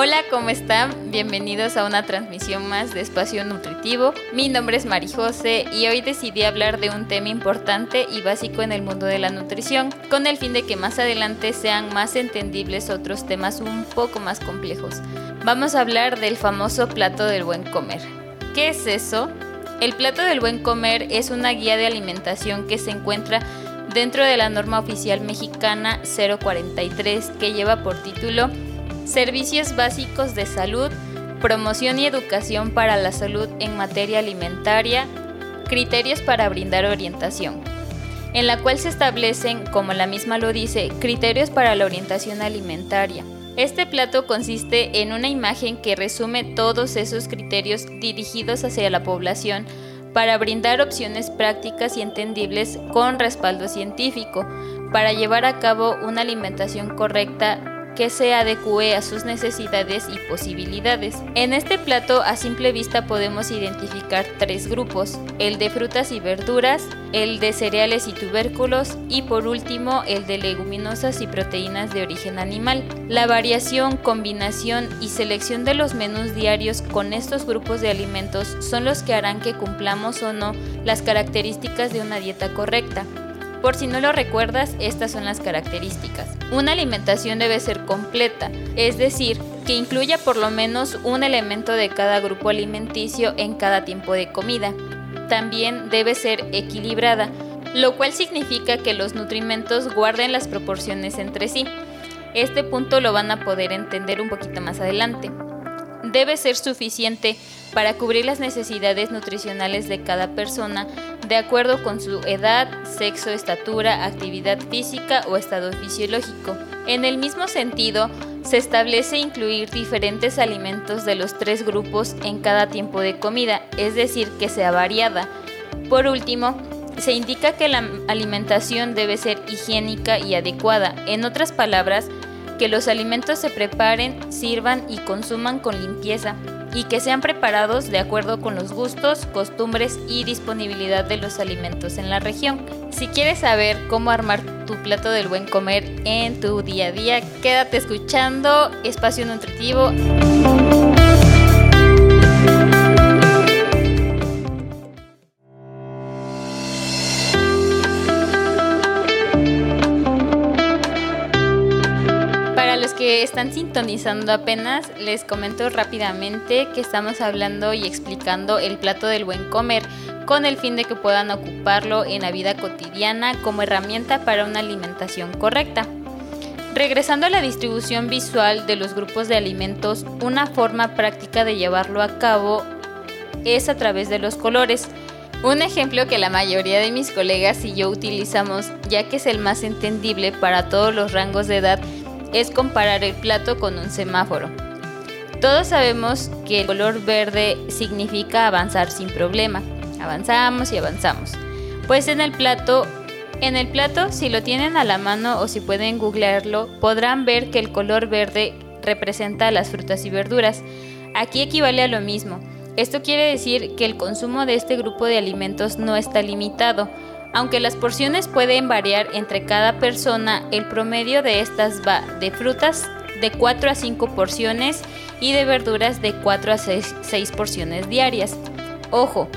Hola, ¿cómo están? Bienvenidos a una transmisión más de Espacio Nutritivo. Mi nombre es Marijose y hoy decidí hablar de un tema importante y básico en el mundo de la nutrición, con el fin de que más adelante sean más entendibles otros temas un poco más complejos. Vamos a hablar del famoso plato del buen comer. ¿Qué es eso? El plato del buen comer es una guía de alimentación que se encuentra dentro de la norma oficial mexicana 043 que lleva por título Servicios básicos de salud, promoción y educación para la salud en materia alimentaria, criterios para brindar orientación, en la cual se establecen, como la misma lo dice, criterios para la orientación alimentaria. Este plato consiste en una imagen que resume todos esos criterios dirigidos hacia la población para brindar opciones prácticas y entendibles con respaldo científico, para llevar a cabo una alimentación correcta que se adecue a sus necesidades y posibilidades. En este plato a simple vista podemos identificar tres grupos, el de frutas y verduras, el de cereales y tubérculos y por último el de leguminosas y proteínas de origen animal. La variación, combinación y selección de los menús diarios con estos grupos de alimentos son los que harán que cumplamos o no las características de una dieta correcta. Por si no lo recuerdas, estas son las características. Una alimentación debe ser completa, es decir, que incluya por lo menos un elemento de cada grupo alimenticio en cada tiempo de comida. También debe ser equilibrada, lo cual significa que los nutrimentos guarden las proporciones entre sí. Este punto lo van a poder entender un poquito más adelante. Debe ser suficiente para cubrir las necesidades nutricionales de cada persona de acuerdo con su edad, sexo, estatura, actividad física o estado fisiológico. En el mismo sentido, se establece incluir diferentes alimentos de los tres grupos en cada tiempo de comida, es decir, que sea variada. Por último, se indica que la alimentación debe ser higiénica y adecuada. En otras palabras, que los alimentos se preparen, sirvan y consuman con limpieza y que sean preparados de acuerdo con los gustos, costumbres y disponibilidad de los alimentos en la región. Si quieres saber cómo armar tu plato del buen comer en tu día a día, quédate escuchando Espacio Nutritivo. Están sintonizando apenas, les comento rápidamente que estamos hablando y explicando el plato del buen comer con el fin de que puedan ocuparlo en la vida cotidiana como herramienta para una alimentación correcta. Regresando a la distribución visual de los grupos de alimentos, una forma práctica de llevarlo a cabo es a través de los colores. Un ejemplo que la mayoría de mis colegas y yo utilizamos, ya que es el más entendible para todos los rangos de edad, es comparar el plato con un semáforo. Todos sabemos que el color verde significa avanzar sin problema. Avanzamos y avanzamos. Pues en el plato, en el plato, si lo tienen a la mano o si pueden googlearlo, podrán ver que el color verde representa las frutas y verduras. Aquí equivale a lo mismo. Esto quiere decir que el consumo de este grupo de alimentos no está limitado, aunque las porciones pueden variar entre cada persona, el promedio de estas va de frutas de 4 a 5 porciones y de verduras de 4 a 6, porciones diarias. Ojo,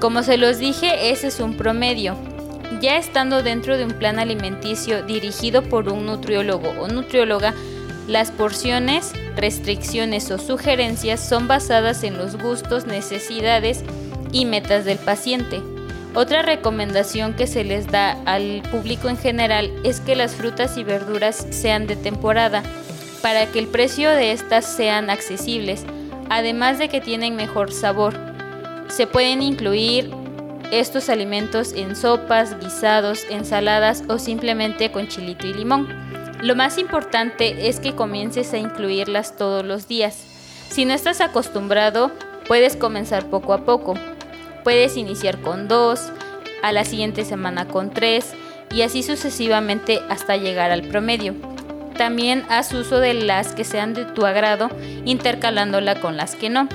como se los dije, ese es un promedio. Ya estando dentro de un plan alimenticio dirigido por un nutriólogo o nutrióloga, las porciones, restricciones o sugerencias son basadas en los gustos, necesidades y metas del paciente. Otra recomendación que se les da al público en general es que las frutas y verduras sean de temporada para que el precio de estas sean accesibles, además de que tienen mejor sabor. Se pueden incluir estos alimentos en sopas, guisados, ensaladas o simplemente con chilito y limón. Lo más importante es que comiences a incluirlas todos los días. Si no estás acostumbrado, puedes comenzar poco a poco. Puedes iniciar con dos, a la siguiente semana con tres y así sucesivamente hasta llegar al promedio. También haz uso de las que sean de tu agrado, intercalándola con las que no.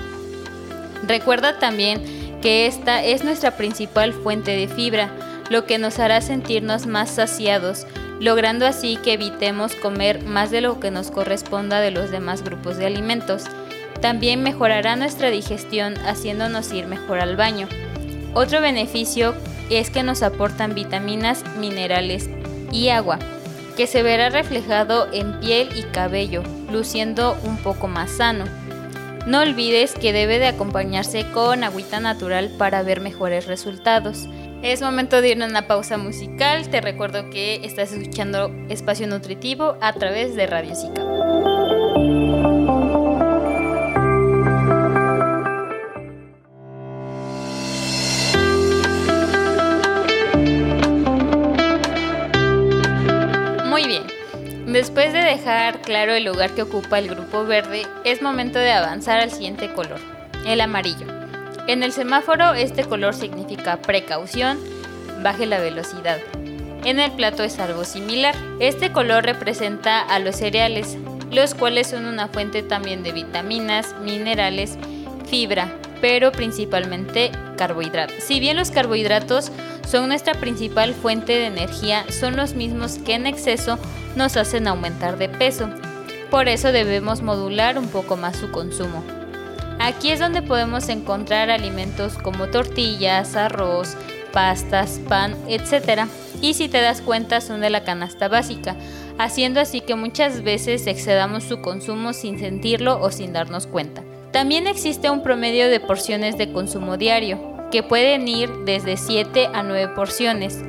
Recuerda también que esta es nuestra principal fuente de fibra, lo que nos hará sentirnos más saciados, logrando así que evitemos comer más de lo que nos corresponda de los demás grupos de alimentos. También mejorará nuestra digestión haciéndonos ir mejor al baño. Otro beneficio es que nos aportan vitaminas, minerales y agua, que se verá reflejado en piel y cabello, luciendo un poco más sano. No olvides que debe de acompañarse con agüita natural para ver mejores resultados. Es momento de ir a una pausa musical. Te recuerdo que estás escuchando Espacio Nutritivo a través de Radio Zika. Claro el lugar que ocupa el grupo verde, es momento de avanzar al siguiente color, el amarillo. En el semáforo este color significa precaución, baje la velocidad. En el plato es algo similar. Este color representa a los cereales, los cuales son una fuente también de vitaminas, minerales, fibra, pero principalmente carbohidratos. Si bien los carbohidratos son nuestra principal fuente de energía, son los mismos que en exceso nos hacen aumentar de peso. Por eso debemos modular un poco más su consumo. Aquí es donde podemos encontrar alimentos como tortillas, arroz, pastas, pan, etc. Y si te das cuenta son de la canasta básica, haciendo así que muchas veces excedamos su consumo sin sentirlo o sin darnos cuenta. También existe un promedio de porciones de consumo diario, que pueden ir desde 7 a 9 porciones,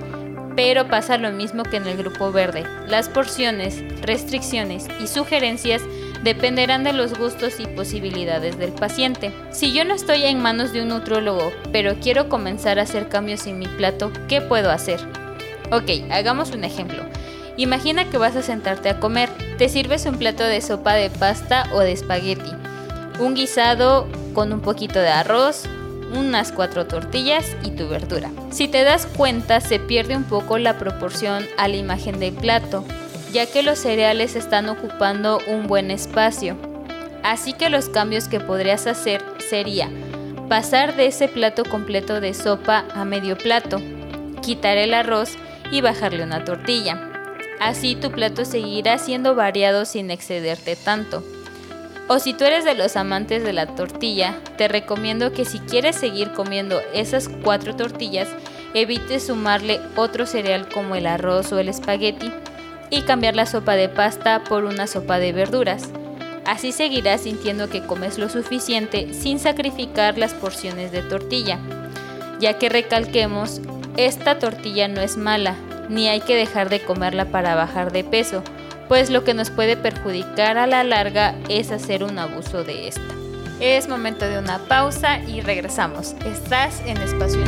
pero pasa lo mismo que en el grupo verde. Las porciones, restricciones y sugerencias dependerán de los gustos y posibilidades del paciente. Si yo no estoy en manos de un nutrólogo, pero quiero comenzar a hacer cambios en mi plato, ¿qué puedo hacer? Ok, hagamos un ejemplo. Imagina que vas a sentarte a comer. Te sirves un plato de sopa de pasta o de espagueti, un guisado con un poquito de arroz, unas cuatro tortillas y tu verdura. Si te das cuenta, se pierde un poco la proporción a la imagen del plato ya que los cereales están ocupando un buen espacio. Así que los cambios que podrías hacer sería pasar de ese plato completo de sopa a medio plato, quitar el arroz y bajarle una tortilla. Así tu plato seguirá siendo variado sin excederte tanto. O si tú eres de los amantes de la tortilla, te recomiendo que si quieres seguir comiendo esas cuatro tortillas, evites sumarle otro cereal como el arroz o el espagueti y cambiar la sopa de pasta por una sopa de verduras. Así seguirás sintiendo que comes lo suficiente sin sacrificar las porciones de tortilla, ya que recalquemos, esta tortilla no es mala, ni hay que dejar de comerla para bajar de peso, pues lo que nos puede perjudicar a la larga es hacer un abuso de esta. Es momento de una pausa y regresamos. Estás en Espacio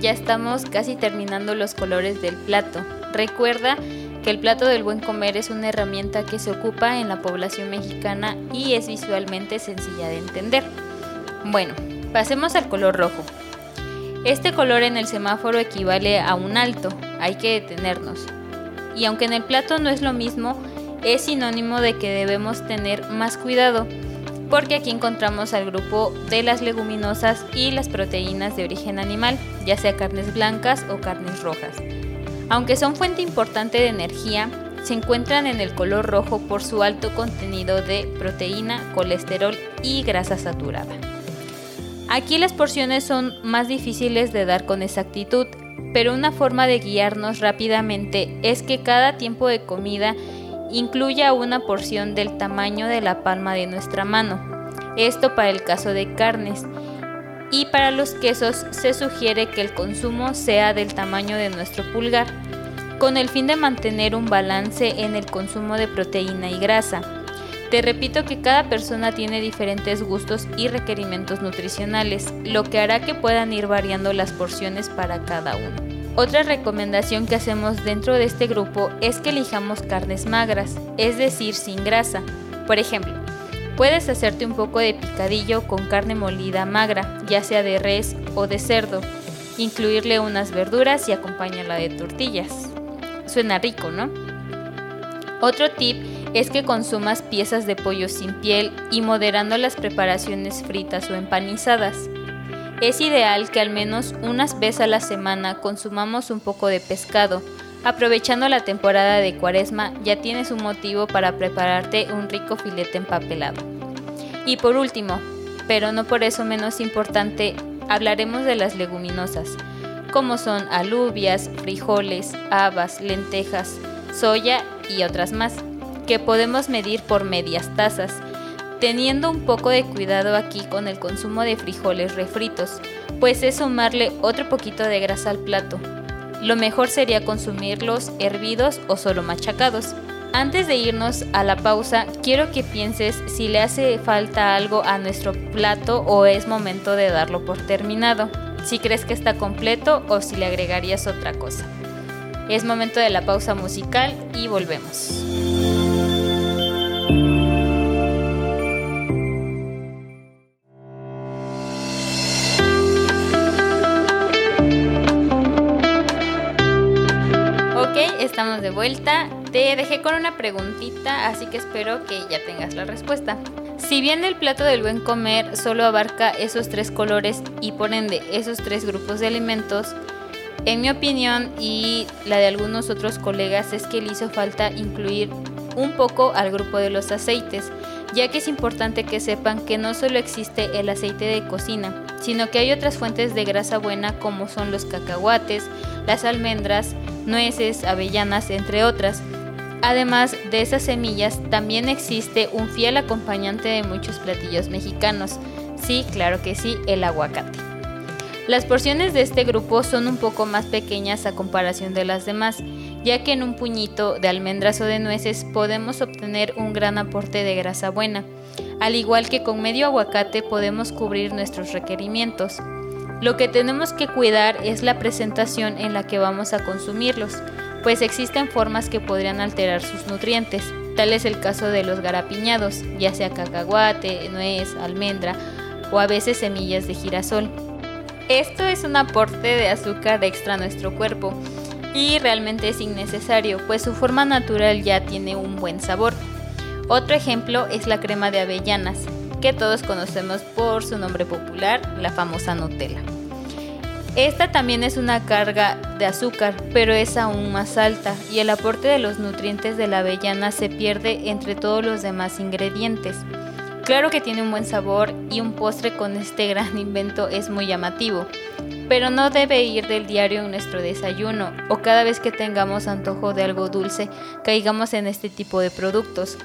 ya estamos casi terminando los colores del plato. Recuerda que el plato del buen comer es una herramienta que se ocupa en la población mexicana y es visualmente sencilla de entender. Bueno, pasemos al color rojo. Este color en el semáforo equivale a un alto, hay que detenernos. Y aunque en el plato no es lo mismo, es sinónimo de que debemos tener más cuidado porque aquí encontramos al grupo de las leguminosas y las proteínas de origen animal, ya sea carnes blancas o carnes rojas. Aunque son fuente importante de energía, se encuentran en el color rojo por su alto contenido de proteína, colesterol y grasa saturada. Aquí las porciones son más difíciles de dar con exactitud, pero una forma de guiarnos rápidamente es que cada tiempo de comida incluya una porción del tamaño de la palma de nuestra mano. Esto para el caso de carnes. Y para los quesos se sugiere que el consumo sea del tamaño de nuestro pulgar, con el fin de mantener un balance en el consumo de proteína y grasa. Te repito que cada persona tiene diferentes gustos y requerimientos nutricionales, lo que hará que puedan ir variando las porciones para cada uno. Otra recomendación que hacemos dentro de este grupo es que elijamos carnes magras, es decir, sin grasa. Por ejemplo, puedes hacerte un poco de picadillo con carne molida magra, ya sea de res o de cerdo, incluirle unas verduras y acompañarla de tortillas. Suena rico, ¿no? Otro tip es que consumas piezas de pollo sin piel y moderando las preparaciones fritas o empanizadas. Es ideal que al menos unas veces a la semana consumamos un poco de pescado. Aprovechando la temporada de cuaresma ya tienes un motivo para prepararte un rico filete empapelado. Y por último, pero no por eso menos importante, hablaremos de las leguminosas, como son alubias, frijoles, habas, lentejas, soya y otras más, que podemos medir por medias tazas, teniendo un poco de cuidado aquí con el consumo de frijoles refritos, pues es sumarle otro poquito de grasa al plato. Lo mejor sería consumirlos hervidos o solo machacados. Antes de irnos a la pausa, quiero que pienses si le hace falta algo a nuestro plato o es momento de darlo por terminado, si crees que está completo o si le agregarías otra cosa. Es momento de la pausa musical y volvemos. De vuelta. Te dejé con una preguntita, así que espero que ya tengas la respuesta. Si bien el plato del buen comer solo abarca esos tres colores y por ende esos tres grupos de alimentos, en mi opinión y la de algunos otros colegas es que le hizo falta incluir un poco al grupo de los aceites, ya que es importante que sepan que no solo existe el aceite de cocina, sino que hay otras fuentes de grasa buena como son los cacahuates, las almendras, nueces, avellanas, entre otras. Además de esas semillas, también existe un fiel acompañante de muchos platillos mexicanos. Sí, claro que sí, el aguacate. Las porciones de este grupo son un poco más pequeñas a comparación de las demás, ya que en un puñito de almendras o de nueces podemos obtener un gran aporte de grasa buena, al igual que con medio aguacate podemos cubrir nuestros requerimientos. Lo que tenemos que cuidar es la presentación en la que vamos a consumirlos, pues existen formas que podrían alterar sus nutrientes. Tal es el caso de los garapiñados, ya sea cacahuate, nuez, almendra o a veces semillas de girasol. Esto es un aporte de azúcar extra a nuestro cuerpo y realmente es innecesario, pues su forma natural ya tiene un buen sabor. Otro ejemplo es la crema de avellanas, que todos conocemos por su nombre popular, la famosa Nutella. Esta también es una carga de azúcar, pero es aún más alta y el aporte de los nutrientes de la avellana se pierde entre todos los demás ingredientes. Claro que tiene un buen sabor y un postre con este gran invento es muy llamativo, pero no debe ir del diario en nuestro desayuno o cada vez que tengamos antojo de algo dulce caigamos en este tipo de productos.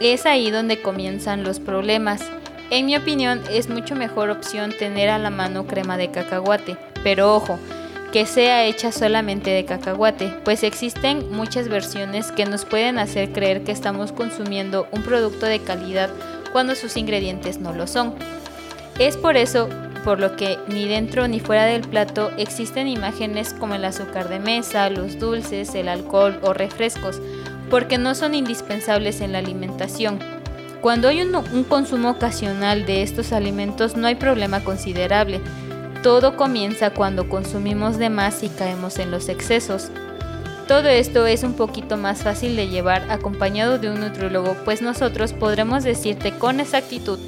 Es ahí donde comienzan los problemas. En mi opinión es mucho mejor opción tener a la mano crema de cacahuate, pero ojo, que sea hecha solamente de cacahuate, pues existen muchas versiones que nos pueden hacer creer que estamos consumiendo un producto de calidad cuando sus ingredientes no lo son. Es por eso por lo que ni dentro ni fuera del plato existen imágenes como el azúcar de mesa, los dulces, el alcohol o refrescos, porque no son indispensables en la alimentación. Cuando hay un, consumo ocasional de estos alimentos no hay problema considerable. Todo comienza cuando consumimos de más y caemos en los excesos. Todo esto es un poquito más fácil de llevar acompañado de un nutriólogo, pues nosotros podremos decirte con exactitud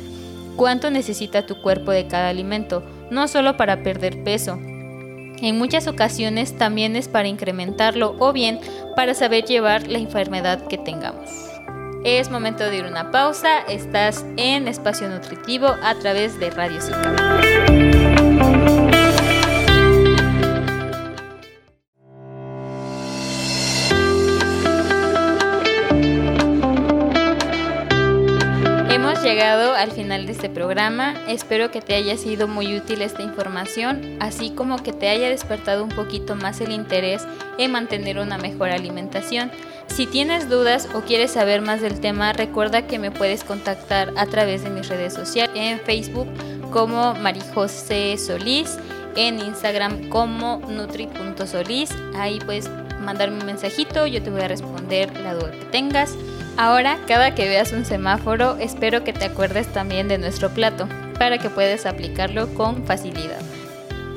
cuánto necesita tu cuerpo de cada alimento, no solo para perder peso. En muchas ocasiones también es para incrementarlo o bien para saber llevar la enfermedad que tengamos. Es momento de ir una pausa, estás en Espacio Nutritivo a través de Radio Zika. Al final de este programa. Espero que te haya sido muy útil esta información, así como que te haya despertado un poquito más el interés en mantener una mejor alimentación. Si tienes dudas o quieres saber más del tema, recuerda que me puedes contactar a través de mis redes sociales, en Facebook como Marijose Solís, en Instagram como nutri.solís. Ahí puedes mandarme un mensajito, yo te voy a responder la duda que tengas. Ahora, cada que veas un semáforo, espero que te acuerdes también de nuestro plato, para que puedas aplicarlo con facilidad.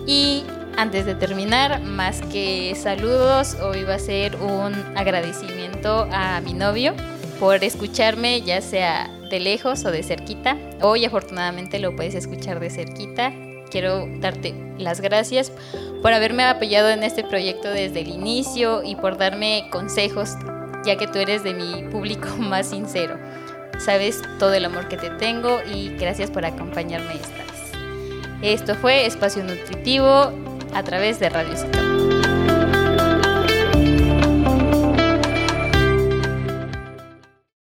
Y Antes de terminar, más que saludos, hoy va a ser un agradecimiento a mi novio por escucharme, ya sea de lejos o de cerquita. Hoy afortunadamente lo puedes escuchar de cerquita. Quiero darte las gracias por haberme apoyado en este proyecto desde el inicio y por darme consejos, ya que tú eres de mi público más sincero. Sabes todo el amor que te tengo y gracias por acompañarme esta vez. Esto fue Espacio Nutritivo a través de Radio.